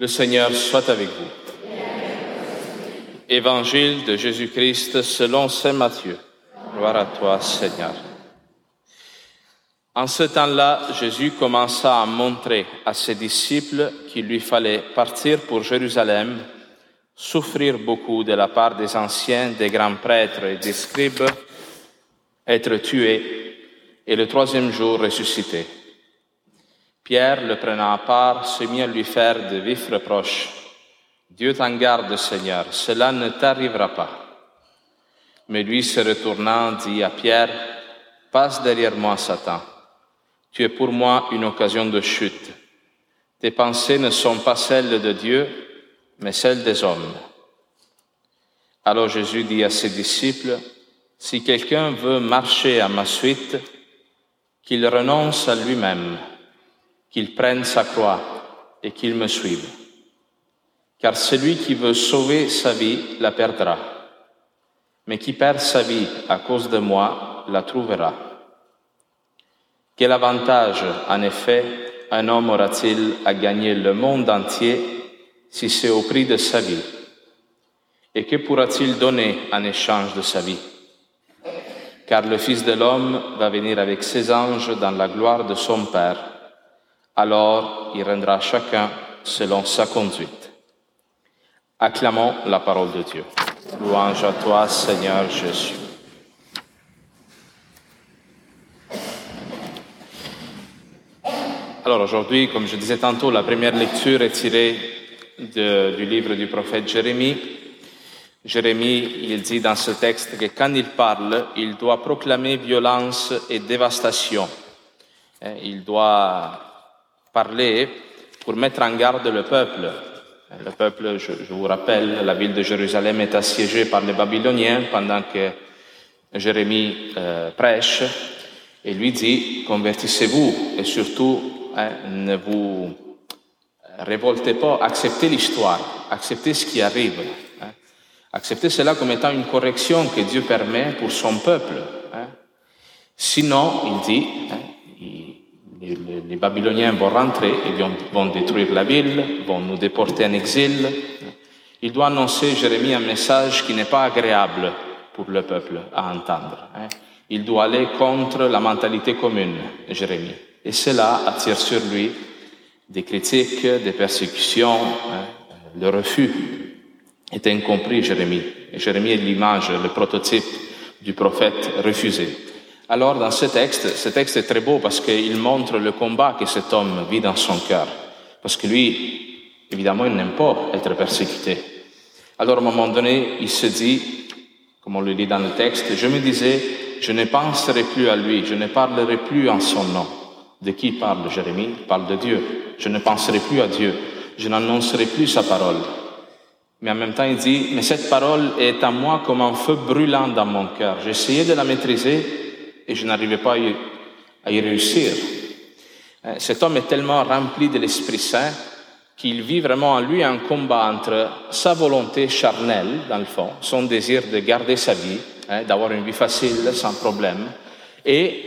Le Seigneur soit avec vous. Évangile de Jésus-Christ selon Saint Matthieu. Gloire à toi, Seigneur. En ce temps-là, Jésus commença à montrer à ses disciples qu'il lui fallait partir pour Jérusalem, souffrir beaucoup de la part des anciens, des grands prêtres et des scribes, être tué et le troisième jour ressuscité. Pierre, le prenant à part, se mit à lui faire de vifs reproches. Dieu t'en garde, Seigneur, cela ne t'arrivera pas. Mais lui, se retournant, dit à Pierre, Passe derrière moi, Satan. Tu es pour moi une occasion de chute. Tes pensées ne sont pas celles de Dieu, mais celles des hommes. Alors Jésus dit à ses disciples, Si quelqu'un veut marcher à ma suite, qu'il renonce à lui-même qu'il prenne sa croix et qu'il me suive. Car celui qui veut sauver sa vie la perdra, mais qui perd sa vie à cause de moi la trouvera. Quel avantage, en effet, un homme aura-t-il à gagner le monde entier si c'est au prix de sa vie? Et que pourra-t-il donner en échange de sa vie? Car le Fils de l'homme va venir avec ses anges dans la gloire de son Père alors il rendra chacun selon sa conduite. Acclamons la parole de Dieu. Louange à toi, Seigneur Jésus. Alors aujourd'hui, comme je disais tantôt, la première lecture est tirée du livre du prophète Jérémie. Jérémie, il dit dans ce texte que quand il parle, il doit proclamer violence et dévastation. Hein, il doit parler pour mettre en garde le peuple. Le peuple, je, vous rappelle, la ville de Jérusalem est assiégée par les Babyloniens pendant que Jérémie euh, prêche et lui dit, convertissez-vous et surtout hein, ne vous révoltez pas, acceptez l'histoire, acceptez ce qui arrive. Hein. Acceptez cela comme étant une correction que Dieu permet pour son peuple. Hein. Sinon, il dit, les, Babyloniens vont rentrer et vont, détruire la ville, vont nous déporter en exil. Il doit annoncer, Jérémie, un message qui n'est pas agréable pour le peuple à entendre. Hein. Il doit aller contre la mentalité commune, Jérémie. Et cela attire sur lui des critiques, des persécutions, hein. le refus est incompris, Jérémie. Jérémie est l'image, le prototype du prophète refusé. Alors dans ce texte, ce texte est très beau parce qu'il montre le combat que cet homme vit dans son cœur. Parce que lui, évidemment, il n'aime pas être persécuté. Alors à un moment donné, il se dit, comme on le lit dans le texte, je me disais, je ne penserai plus à lui, je ne parlerai plus en son nom. De qui parle Jérémie? Il parle de Dieu. Je ne penserai plus à Dieu, je n'annoncerai plus sa parole. Mais en même temps, il dit, mais cette parole est à moi comme un feu brûlant dans mon cœur. J'essayais de la maîtriser, et je n'arrivais pas à y, réussir. Euh, cet homme est tellement rempli de l'Esprit Saint qu'il vit vraiment en lui un combat entre sa volonté charnelle, dans le fond, son désir de garder sa vie, hein, d'avoir une vie facile, sans problème, et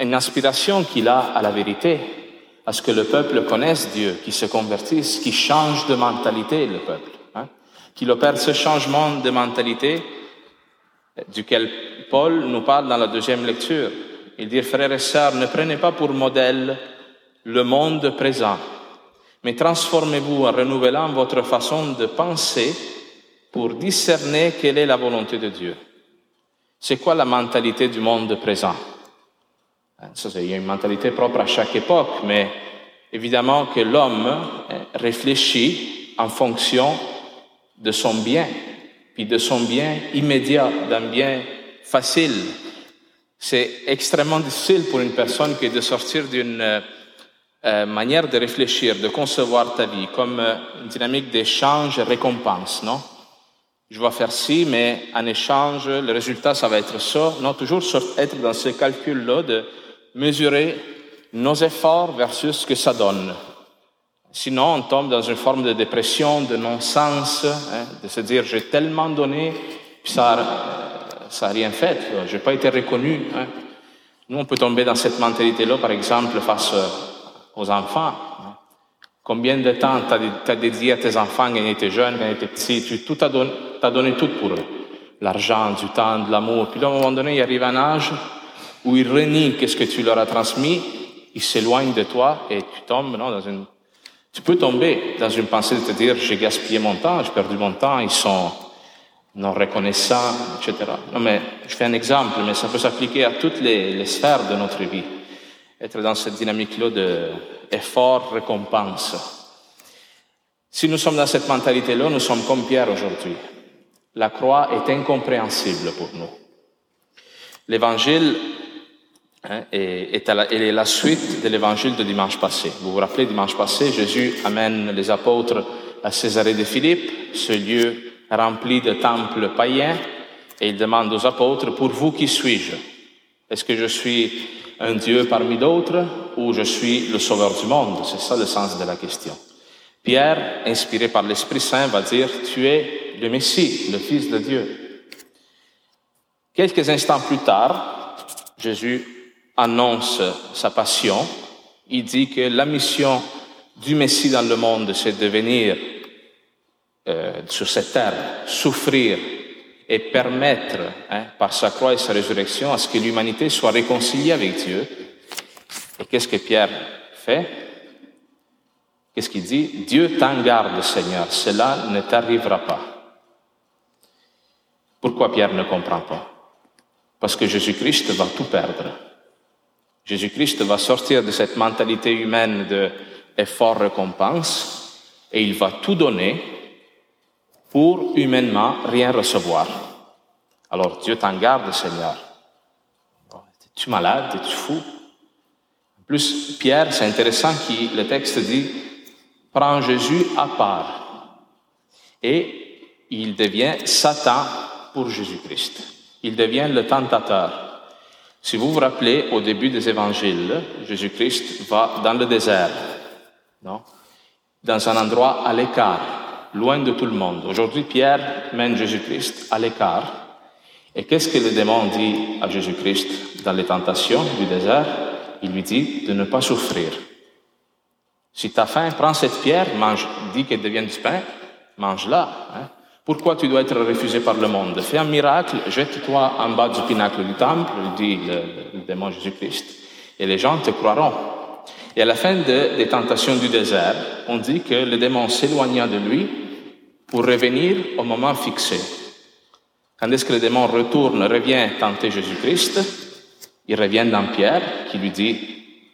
une aspiration qu'il a à la vérité, à ce que le peuple connaisse Dieu, qu'il se convertisse, qu'il change de mentalité, le peuple, hein, qu'il opère ce changement de mentalité duquel Paul nous parle dans la deuxième lecture. Il dit, frères et sœurs, ne prenez pas pour modèle le monde présent, mais transformez-vous en renouvelant votre façon de penser pour discerner quelle est la volonté de Dieu. C'est quoi la mentalité du monde présent? Hein, Il y a une mentalité propre à chaque époque, mais évidemment que l'homme hein, réfléchit en fonction de son bien, puis de son bien immédiat, d'un bien facile. C'est extrêmement difficile pour une personne qui est de sortir d'une euh, euh, manière de réfléchir, de concevoir ta vie comme euh, une dynamique d'échange et récompense, non? Je vais faire ci, mais en échange, le résultat, ça va être ça. Non, toujours être dans ce calcul-là de mesurer nos efforts versus ce que ça donne. Sinon, on tombe dans une forme de dépression, de non-sens, hein, de se dire j'ai tellement donné, puis ça ça n'a rien fait, je n'ai pas été reconnu. Hein. Nous, on peut tomber dans cette mentalité-là, par exemple, face euh, aux enfants. Hein. Combien de temps tu as, dédié à tes enfants quand ils étaient jeunes, quand ils étaient petits? Tu as donné, tout pour eux. L'argent, du temps, de l'amour. Puis à un moment donné, il arrive un âge où ils renient qu'est-ce que tu leur as transmis, ils s'éloignent de toi et tu tombes dans une... Tu peux tomber dans une pensée de te dire, j'ai gaspillé mon temps, j'ai perdu mon temps, ils sont non reconnaissants, etc. Non, mais je fais un exemple, mais ça peut s'appliquer à toutes les, les sphères de notre vie. Être dans cette dynamique-là d'effort, récompense. Si nous sommes dans cette mentalité-là, nous sommes comme Pierre aujourd'hui. La croix est incompréhensible pour nous. L'évangile hein, est, la, est la suite de l'évangile de dimanche passé. Vous vous rappelez, dimanche passé, Jésus amène les apôtres à Césarée de Philippe, ce lieu rempli de temples païens, et il demande aux apôtres, pour vous, qui suis-je? Est-ce que je suis un Dieu parmi d'autres ou je suis le sauveur du monde? C'est ça le sens de la question. Pierre, inspiré par l'Esprit Saint, va dire, tu es le Messie, le Fils de Dieu. Quelques instants plus tard, Jésus annonce sa passion. Il dit que la mission du Messie dans le monde, c'est de venir euh, sur cette terre, souffrir et permettre, hein, par sa croix et sa résurrection, à ce que l'humanité soit réconciliée avec Dieu. Et qu'est-ce que Pierre fait? Qu'est-ce qu'il dit? Dieu t'en garde, Seigneur, cela ne t'arrivera pas. Pourquoi Pierre ne comprend pas? Parce que Jésus-Christ va tout perdre. Jésus-Christ va sortir de cette mentalité humaine de effort-récompense et il va tout donner pour humainement rien recevoir. Alors Dieu t'en garde, Seigneur. Es-tu malade? Es-tu fou? En plus, Pierre, c'est intéressant que le texte dit, prend Jésus à part. Et il devient Satan pour Jésus-Christ. Il devient le tentateur. Si vous vous rappelez, au début des évangiles, Jésus-Christ va dans le désert, non? dans un endroit à l'écart loin de tout le monde. Aujourd'hui, Pierre mène Jésus-Christ à l'écart. Et qu'est-ce que le démon dit à Jésus-Christ dans les tentations du désert? Il lui dit de ne pas souffrir. Si tu as faim, prends cette pierre, mange, dis qu'elle devienne du pain, mange-la. Hein. Pourquoi tu dois être refusé par le monde? Fais un miracle, jette-toi en bas du pinacle du temple, dit le, le démon Jésus-Christ, et les gens te croiront. Et à la fin des tentations du désert, on dit que le démon s'éloigna de lui pour revenir au moment fixé. Quand est-ce que le démon retourne, revient tenter Jésus-Christ, il revient dans Pierre qui lui dit,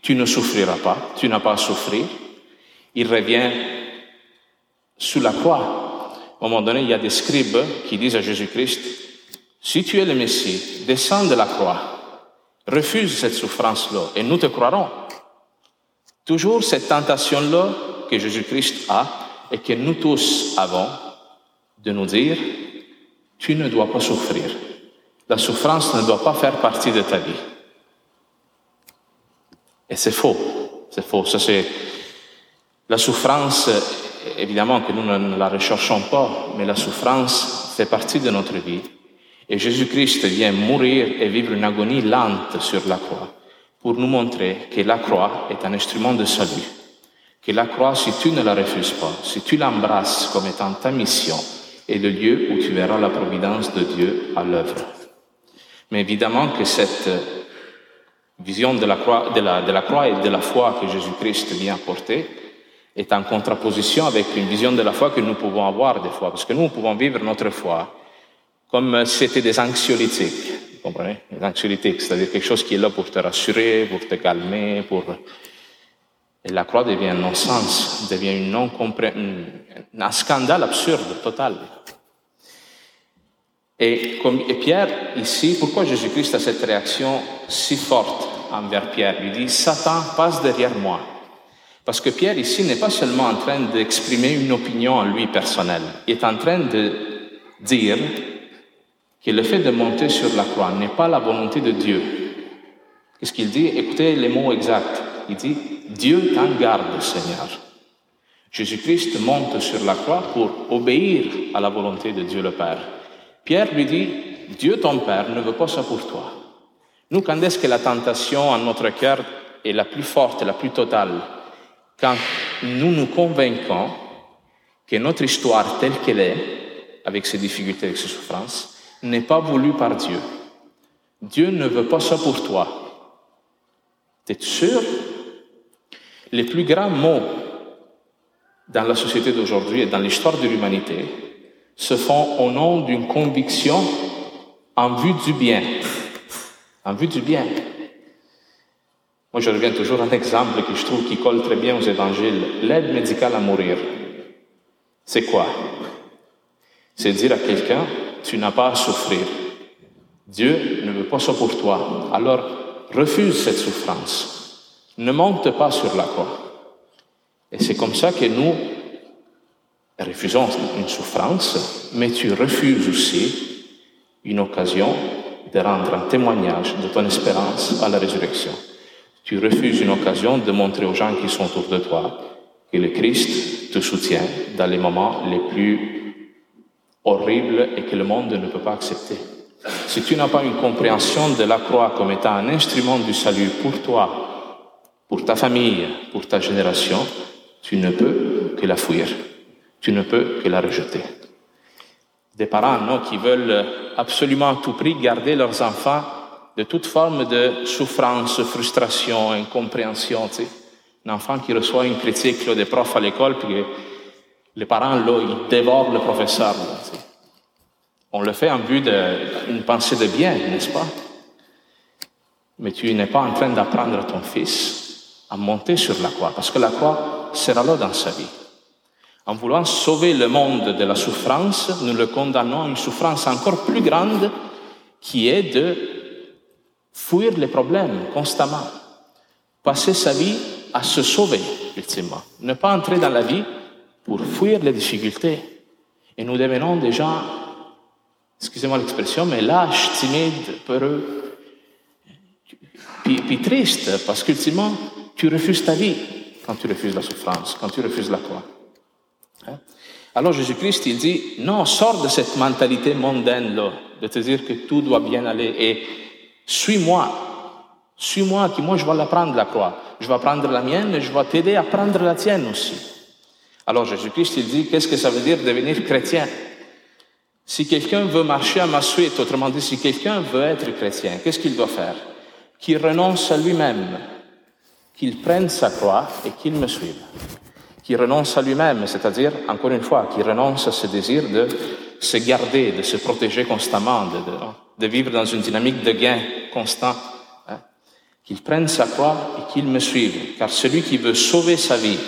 tu ne souffriras pas, tu n'as pas à souffrir. Il revient sous la croix. À un moment donné, il y a des scribes qui disent à Jésus-Christ, si tu es le Messie, descends de la croix, refuse cette souffrance-là et nous te croirons. Toujours cette tentation-là que Jésus-Christ a, et que nous tous avons de nous dire, tu ne dois pas souffrir. La souffrance ne doit pas faire partie de ta vie. Et c'est faux. C'est faux. C'est la souffrance, évidemment que nous ne la recherchons pas, mais la souffrance fait partie de notre vie. Et Jésus-Christ vient mourir et vivre une agonie lente sur la croix pour nous montrer que la croix est un instrument de salut que la croix, si tu ne la refuses pas, si tu l'embrasses comme étant ta mission, est le lieu où tu verras la providence de Dieu à l'œuvre. Mais évidemment que cette vision de la, croix, de, la, de la croix et de la foi que Jésus-Christ vient apporter est en contraposition avec une vision de la foi que nous pouvons avoir des fois, parce que nous pouvons vivre notre foi comme c'était des anxiolytiques, vous comprenez? Des anxiolytiques, c'est-à-dire quelque chose qui est là pour te rassurer, pour te calmer, pour et la croix devient un non-sens, devient une non un scandale absurde, total. Et, et Pierre, ici, pourquoi Jésus-Christ a cette réaction si forte envers Pierre? Il dit, Satan passe derrière moi. Parce que Pierre, ici, n'est pas seulement en train d'exprimer une opinion en lui personnelle, il est en train de dire que le fait de monter sur la croix n'est pas la volonté de Dieu. Qu'est-ce qu'il dit? Écoutez les mots exacts. Il dit, Dieu t'en garde, Seigneur. Jésus-Christ monte sur la croix pour obéir à la volonté de Dieu le Père. Pierre lui dit, Dieu ton Père ne veut pas ça pour toi. Nous, quand est-ce que la tentation en notre cœur est la plus forte, la plus totale? Quand nous nous convainquons que notre histoire telle qu'elle est, avec ses difficultés, avec ses souffrances, n'est pas voulue par Dieu. Dieu ne veut pas ça pour toi. T'es sûr Les plus grands mots dans la société d'aujourd'hui et dans l'histoire de l'humanité se font au nom d'une conviction en vue du bien. En vue du bien. Moi, je reviens toujours à un exemple que je trouve qui colle très bien aux évangiles. L'aide médicale à mourir. C'est quoi? C'est dire à quelqu'un, tu n'as pas à souffrir. Dieu ne veut pas ça pour toi. Alors, refuse cette souffrance. Ne monte pas sur la croix. Et c'est comme ça que nous refusons une souffrance, mais tu refuses aussi une occasion de rendre un témoignage de ton espérance à la résurrection. Tu refuses une occasion de montrer aux gens qui sont autour de toi que le Christ te soutient dans les moments les plus horribles et que le monde ne peut pas accepter. Si tu n'as pas une compréhension de la croix comme étant un instrument du salut pour toi, pour ta famille, pour ta génération, tu ne peux que la fuir. Tu ne peux que la rejeter. Des parents non, qui veulent absolument à tout prix garder leurs enfants de toute forme de souffrance, frustration, incompréhension. Tu sais. Un enfant qui reçoit une critique des profs à l'école, puis les parents, là, ils dévorent le professeur. tu sais. On le fait en vue d'une pensée de bien, n'est-ce pas? Mais tu n'es pas en train d'apprendre à ton fils à monter sur la croix, parce que la croix sera là dans sa vie. En voulant sauver le monde de la souffrance, nous le condamnons à une souffrance encore plus grande qui est de fuir les problèmes constamment, passer sa vie à se sauver, ultimement, ne pas entrer dans la vie pour fuir les difficultés. Et nous devenons des gens, excusez-moi l'expression, mais lâches, timides, peureux, puis, puis tristes, parce qu'ultimement, tu refuses ta vie quand tu refuses la souffrance, quand tu refuses la croix. Hein? Alors Jésus-Christ, il dit, non, sors de cette mentalité mondaine-là, de te dire que tout doit bien aller et suis-moi. Suis-moi, qui moi je vais l'apprendre la croix. Je vais prendre la mienne et je vais t'aider à prendre la tienne aussi. Alors Jésus-Christ, il dit, qu'est-ce que ça veut dire devenir chrétien? Si quelqu'un veut marcher à ma suite, autrement dit, si quelqu'un veut être chrétien, qu'est-ce qu'il doit faire? Qu'il renonce à lui-même, qu'il prenne sa croix et qu'il me suive. Qu'il renonce à lui-même, c'est-à-dire, encore une fois, qu'il renonce à ce désir de se garder, de se protéger constamment, de, vivre dans une dynamique de gain constant, hein, qu'il prenne sa croix et qu'il me suive. Car celui qui veut sauver sa vie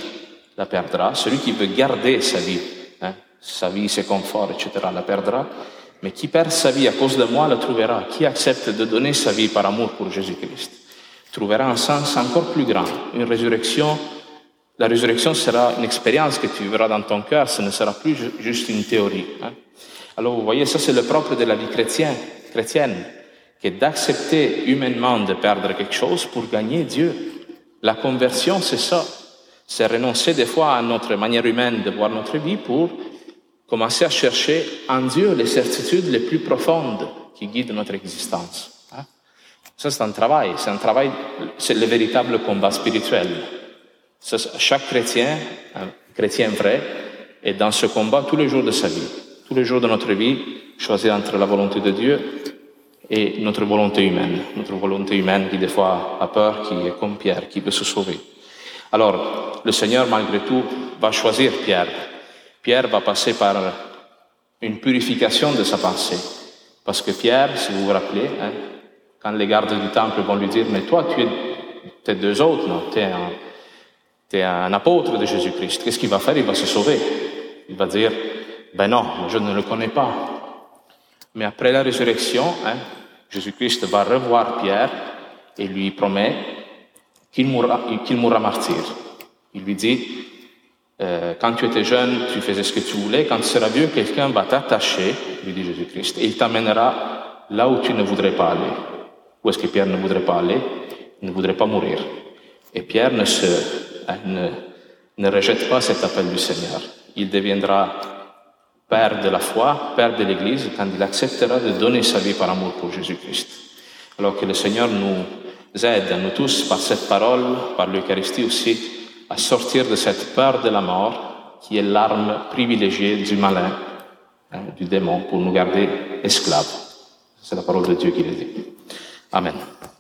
la perdra, celui qui veut garder sa vie, hein, sa vie, ses conforts, etc., la perdra, mais qui perd sa vie à cause de moi la trouvera. Qui accepte de donner sa vie par amour pour Jésus-Christ? Trouvera un sens encore plus grand, une résurrection. La résurrection sera une expérience que tu vivras dans ton cœur, ce ne sera plus juste une théorie. Hein. Alors vous voyez, ça c'est le propre de la vie chrétienne chrétienne, qui est d'accepter humainement de perdre quelque chose pour gagner Dieu. La conversion, c'est ça. C'est renoncer des fois à notre manière humaine de voir notre vie pour commencer à chercher en Dieu les certitudes les plus profondes qui guident notre existence. Ça, c'est un travail. C'est un travail, c'est le véritable combat spirituel. chaque chrétien, un chrétien vrai, est dans ce combat tous les jours de sa vie. Tous les jours de notre vie, choisir entre la volonté de Dieu et notre volonté humaine. Notre volonté humaine qui des fois a peur, qui est comme Pierre, qui veut se sauver. Alors, le Seigneur, malgré tout, va choisir Pierre. Pierre va passer par une purification de sa pensée. Parce que Pierre, si vous vous rappelez, hein, quand les gardes du temple vont lui dire, mais toi, tu es, es deux autres, non, tu es un, un apôtre de Jésus-Christ. Qu'est-ce qu'il va faire? Il va se sauver. Il va dire, ben non, je ne le connais pas. Mais après la résurrection, hein, Jésus-Christ va revoir Pierre et lui promet qu'il mourra, qu'il mourra martyr. Il lui dit, euh, quand tu étais jeune, tu faisais ce que tu voulais, quand tu seras vieux, quelqu'un va t'attacher, lui dit Jésus-Christ, et il t'amènera là où tu ne voudrais pas aller. Où est-ce que Pierre ne voudrait pas aller Il ne voudrait pas mourir. Et Pierre ne, se, hein, ne, rejette pas cet appel du Seigneur. Il deviendra Père de la foi, Père de l'Église, quand il acceptera de donner sa vie par amour pour Jésus-Christ. Alors que le Seigneur nous aide, nous tous, par cette parole, par l'Eucharistie aussi, à sortir de cette peur de la mort qui est l'arme privilégiée du malin, hein, du démon, pour nous garder esclaves. C'est la parole de Dieu qui le dit. Amen.